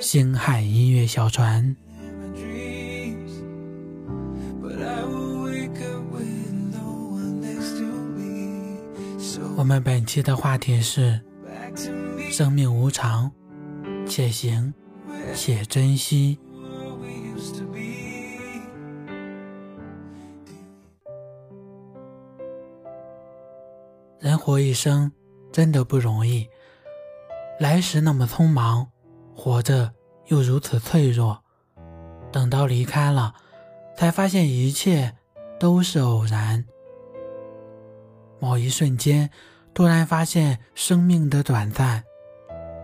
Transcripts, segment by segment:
星海音乐小船。我们本期的话题是：生命无常，且行且珍惜。人活一生真的不容易，来时那么匆忙。活着又如此脆弱，等到离开了，才发现一切都是偶然。某一瞬间，突然发现生命的短暂，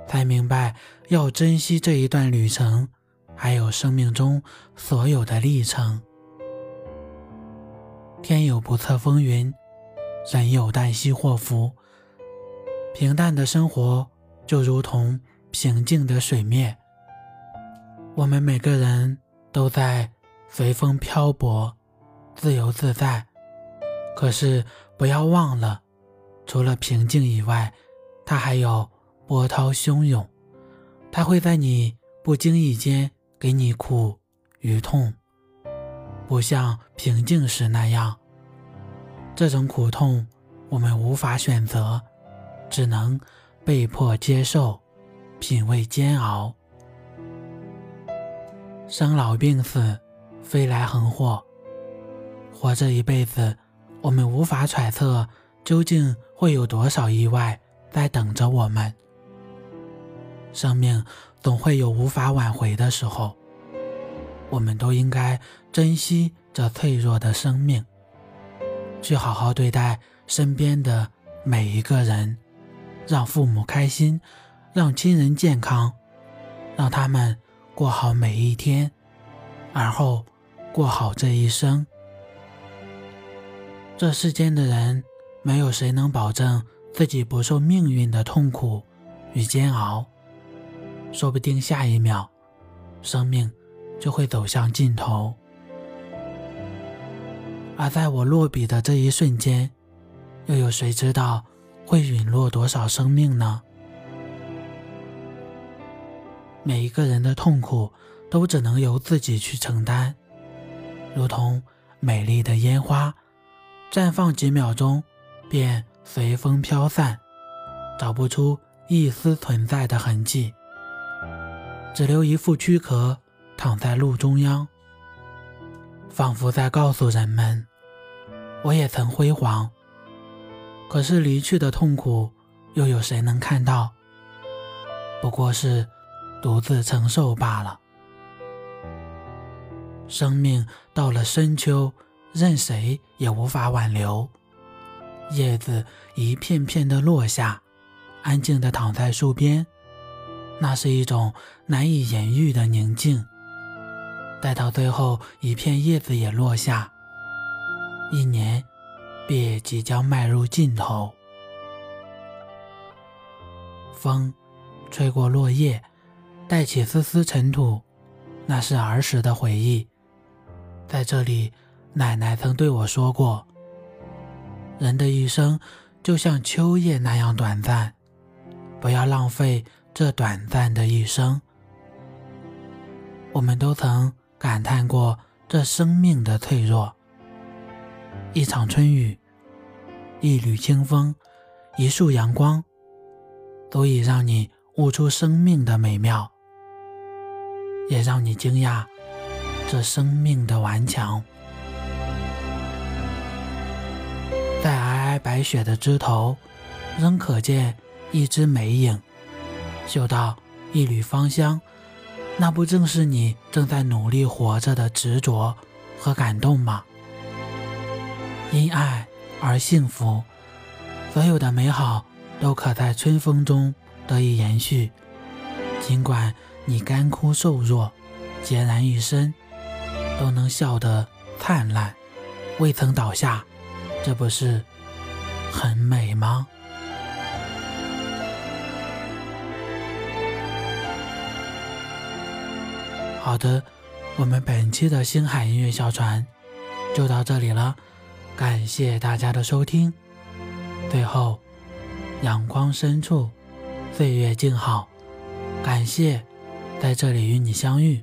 才明白要珍惜这一段旅程，还有生命中所有的历程。天有不测风云，人有旦夕祸福。平淡的生活就如同。平静的水面，我们每个人都在随风漂泊，自由自在。可是不要忘了，除了平静以外，它还有波涛汹涌。它会在你不经意间给你苦与痛，不像平静时那样。这种苦痛我们无法选择，只能被迫接受。品味煎熬，生老病死，飞来横祸。活这一辈子，我们无法揣测究竟会有多少意外在等着我们。生命总会有无法挽回的时候，我们都应该珍惜这脆弱的生命，去好好对待身边的每一个人，让父母开心。让亲人健康，让他们过好每一天，而后过好这一生。这世间的人，没有谁能保证自己不受命运的痛苦与煎熬。说不定下一秒，生命就会走向尽头。而在我落笔的这一瞬间，又有谁知道会陨落多少生命呢？每一个人的痛苦都只能由自己去承担，如同美丽的烟花，绽放几秒钟便随风飘散，找不出一丝存在的痕迹，只留一副躯壳躺在路中央，仿佛在告诉人们：我也曾辉煌，可是离去的痛苦又有谁能看到？不过是。独自承受罢了。生命到了深秋，任谁也无法挽留。叶子一片片的落下，安静的躺在树边，那是一种难以言喻的宁静。待到最后一片叶子也落下，一年便即将迈入尽头。风吹过落叶。带起丝丝尘土，那是儿时的回忆。在这里，奶奶曾对我说过：“人的一生就像秋叶那样短暂，不要浪费这短暂的一生。”我们都曾感叹过这生命的脆弱。一场春雨，一缕清风，一束阳光，足以让你悟出生命的美妙。也让你惊讶这生命的顽强。在皑皑白雪的枝头，仍可见一只梅影，嗅到一缕芳香，那不正是你正在努力活着的执着和感动吗？因爱而幸福，所有的美好都可在春风中得以延续，尽管。你干枯瘦弱，孑然一身，都能笑得灿烂，未曾倒下，这不是很美吗？好的，我们本期的星海音乐小船就到这里了，感谢大家的收听。最后，阳光深处，岁月静好，感谢在这里与你相遇，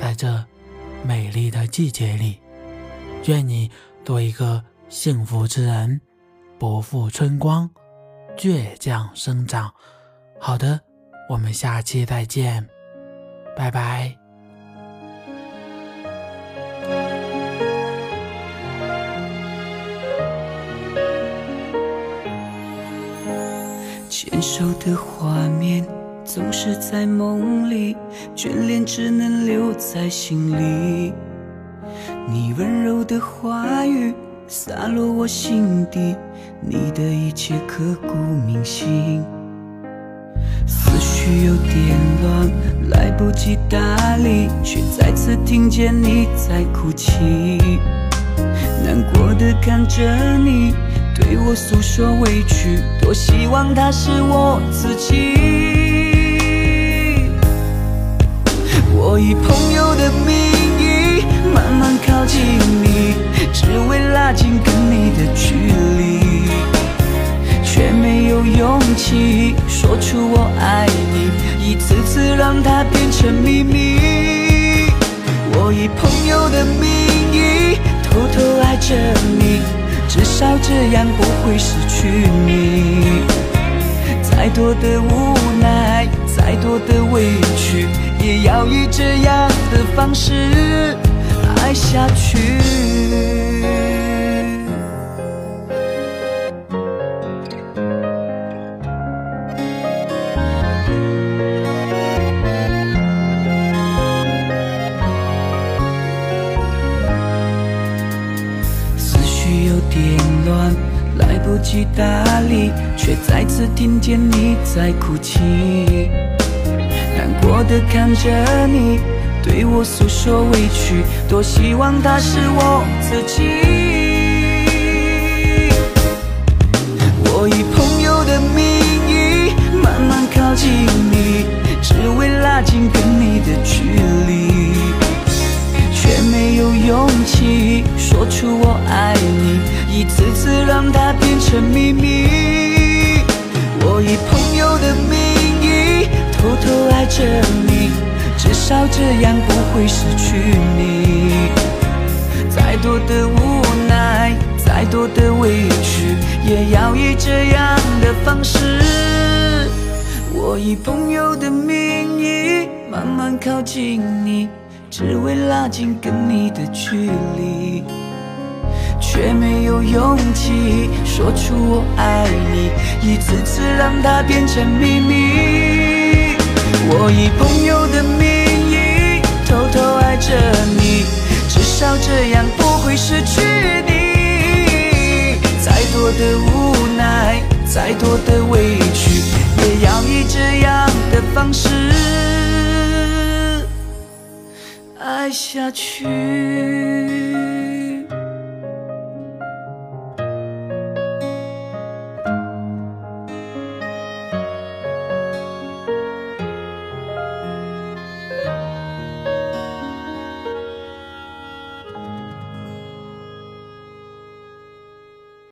在这美丽的季节里，愿你做一个幸福之人，不负春光，倔强生长。好的，我们下期再见，拜拜。牵手的画面总是在梦里，眷恋只能留在心里。你温柔的话语洒落我心底，你的一切刻骨铭心。思绪有点乱，来不及打理，却再次听见你在哭泣，难过的看着你。对我诉说委屈，多希望他是我自己。我以朋友的名义慢慢靠近你，只为拉近跟你的距离，却没有勇气说出我爱你，一次次让它变成秘密。我以朋友的名义偷偷爱着你。至少这样不会失去你。再多的无奈，再多的委屈，也要以这样的方式爱下去。思绪有点乱，来不及打理，却再次听见你在哭泣，难过的看着你对我诉说委屈，多希望他是我自己。着你，至少这样不会失去你。再多的无奈，再多的委屈，也要以这样的方式。我以朋友的名义慢慢靠近你，只为拉近跟你的距离。却没有勇气说出我爱你，一次次让它变成秘密。我以朋友的名义偷偷爱着你，至少这样不会失去你。再多的无奈，再多的委屈，也要以这样的方式爱下去。